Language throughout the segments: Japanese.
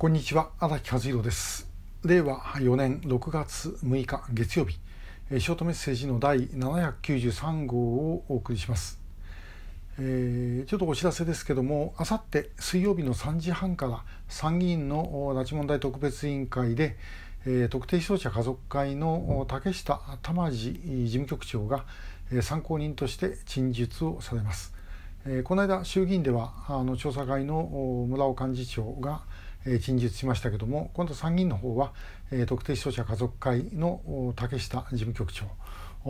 こんにちは荒木和弘です。令和4年6月6日月曜日ショートメッセージの第793号をお送りします、えー、ちょっとお知らせですけどもあさって水曜日の3時半から参議院の拉致問題特別委員会で、えー、特定失踪者家族会の竹下玉治事務局長が参考人として陳述をされます、えー、この間衆議院ではあの調査会の村尾幹事長が陳述しましたけども今度参議院の方は特定視聴者家族会の竹下事務局長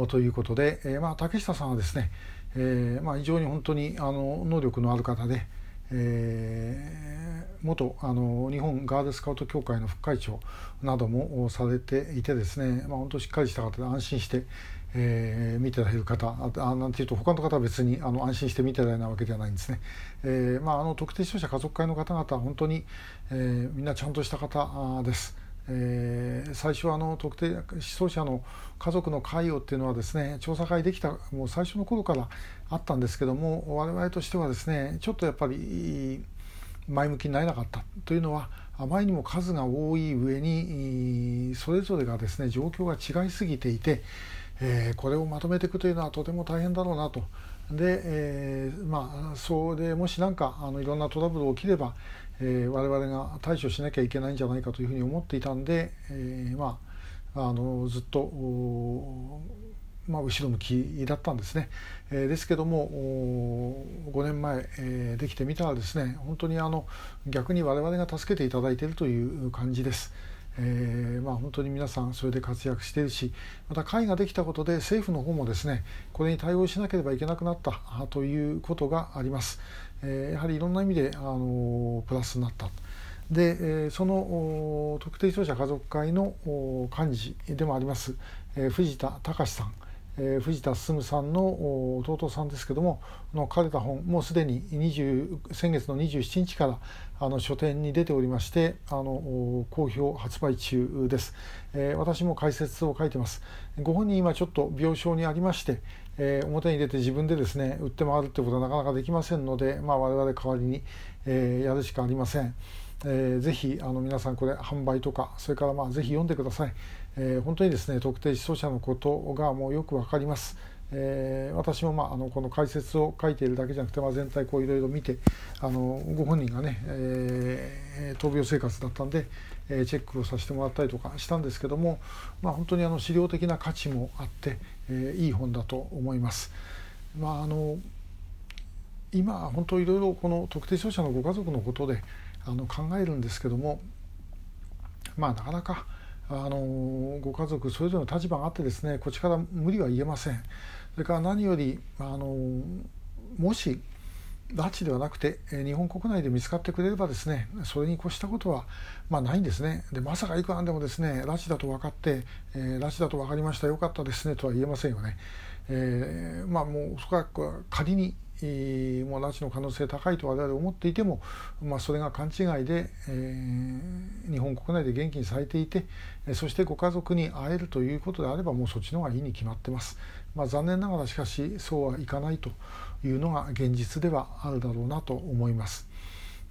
ということで、まあ、竹下さんはですね、えーまあ、非常に本当にあの能力のある方で、えー、元あの日本ガールスカウト協会の副会長などもされていてですね、まあ、本当しっかりした方で安心して、えー、見てられる方あなんていうと他の方は別にあの安心して見てられないわけではないんですね。えーまあ、あの特定視聴者家族会の方々は本当に、えー、みんなちゃんとした方です。えー、最初はあの特定失踪者の家族の関与っていうのはですね調査会できたもう最初の頃からあったんですけども我々としてはですねちょっとやっぱり前向きになれなかったというのはあまりにも数が多い上にそれぞれがですね状況が違いすぎていて、えー、これをまとめていくというのはとても大変だろうなと。で、えー、まあそれもし何かあのいろんなトラブル起きれば、えー、我々が対処しなきゃいけないんじゃないかというふうに思っていたんで、えー、まああのずっとまあ、後ろ向きだったんですね、えー、ですけども5年前、えー、できてみたらですね本当にあの逆に我々が助けていただいているという感じです。えーまあ、本当に皆さんそれで活躍しているしまた会ができたことで政府の方もですねこれに対応しなければいけなくなったということがあります、えー、やはりいろんな意味であのプラスになった。で、その特定視聴者家族会の幹事でもあります、え、藤田隆さん。えー、藤田進さんの弟さんですけどもの書かれた本もうすでに20先月の27日からあの書店に出ておりましてあの好評発売中です、えー、私も解説を書いてます。ご本人今ちょっと病床にありまして、えー、表に出て自分でですね売って回るってことはなかなかできませんので、まあ、我々代わりに、えー、やるしかありません。えー、ぜひあの皆さんこれ販売とかそれからまあぜひ読んでください、えー、本当にですね特定失踪者のことがもうよくわかります、えー、私も、まあ、あのこの解説を書いているだけじゃなくて、まあ、全体こういろいろ見てあのご本人がね、えー、闘病生活だったんで、えー、チェックをさせてもらったりとかしたんですけども、まあ、本当にあの資料的な価値もあって、えー、いい本だと思います。まああの今本当いろいろこの特定商社のご家族のことであの考えるんですけどもまあなかなかあのご家族それぞれの立場があってですねこっちから無理は言えませんそれから何よりあのもし拉致ではなくてえ日本国内で見つかってくれればですねそれに越したことはまあないんですね。でまさかいくらでもですね拉致だと分かって、えー、拉致だと分かりましたよかったですねとは言えませんよね、えー、まあもうそこは仮にもう拉致の可能性高いと我々思っていても、まあ、それが勘違いで、えー、日本国内で元気にされていてそしてご家族に会えるということであればもうそっちの方がいいに決まってます、まあ、残念ながらしかしそうはいかないというのが現実ではあるだろうなと思います。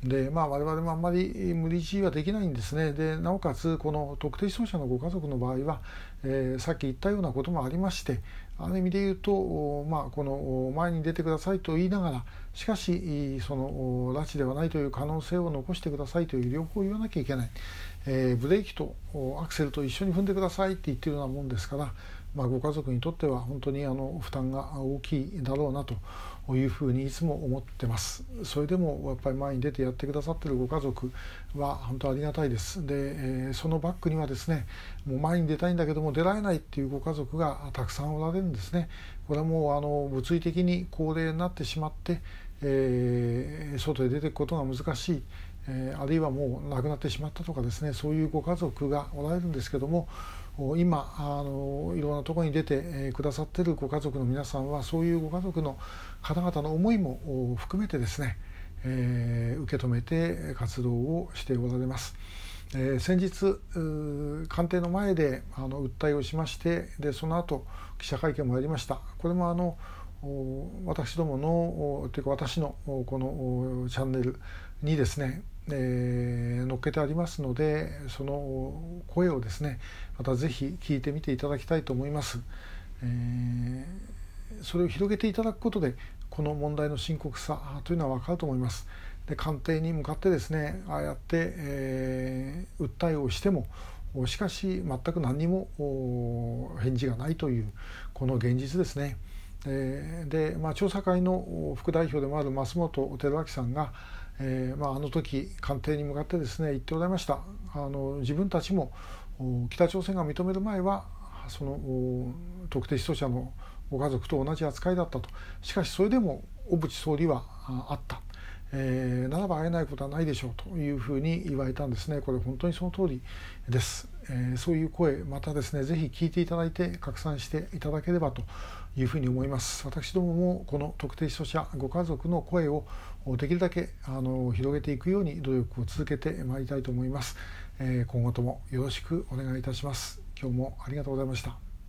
でまあ、我々もあんまり無理強いはできないんですね。でなおかつこの特定失踪者のご家族の場合は、えー、さっき言ったようなこともありましてある意味で言うと、まあ、この前に出てくださいと言いながらしかしその拉致ではないという可能性を残してくださいという両方言わなきゃいけない、えー、ブレーキとアクセルと一緒に踏んでくださいって言ってるようなもんですからまあ、ご家族にとっては本当にあの負担が大きいだろうなというふうにいつも思ってます。それでもやっぱり前に出てやってくださってるご家族は本当ありがたいです。で、え、そのバックにはですねもう前に出たいんだけども出られないっていうご家族がたくさんおられるんですね。これはもうあの物理的に高齢になってしまって、えー、外へ出ていくことが難しい。え、あるいはもう亡くなってしまったとかですねそういうご家族がおられるんですけども今あのいろんなところに出てくださってるご家族の皆さんはそういうご家族の方々の思いも含めてですね、えー、受け止めて活動をしておられます。えー、先日官邸の前であの訴えをしましてでその後記者会見もやりましたこれもあの私どものというか私のこのチャンネルにですねえー、載っけてありますのでその声をですねまた是非聞いてみていただきたいと思います。えー、それを広げていただくことでこの問題の深刻さというのは分かると思います。で官邸に向かってですねああやって、えー、訴えをしてもしかし全く何も返事がないというこの現実ですね。で、まあ、調査会の副代表でもある増本寺脇さんが、えーまあ、あの時官邸に向かってですね言っておられました。あの自分たちも北朝鮮が認める前はその特定失踪者のご家族と同じ扱いだったと。しかしそれでも小渕総理はあった。えー、ならば会えないことはないでしょうというふうに言われたんですね。これ本当にその通りです、えー、そういう声またですねぜひ聞いていただいて拡散していただければというふうに思います。私どももこの特定失踪者ご家族の声をできるだけあの広げていくように努力を続けてまいりたいと思います、えー、今後ともよろしくお願いいたします。今日もありがとうございました。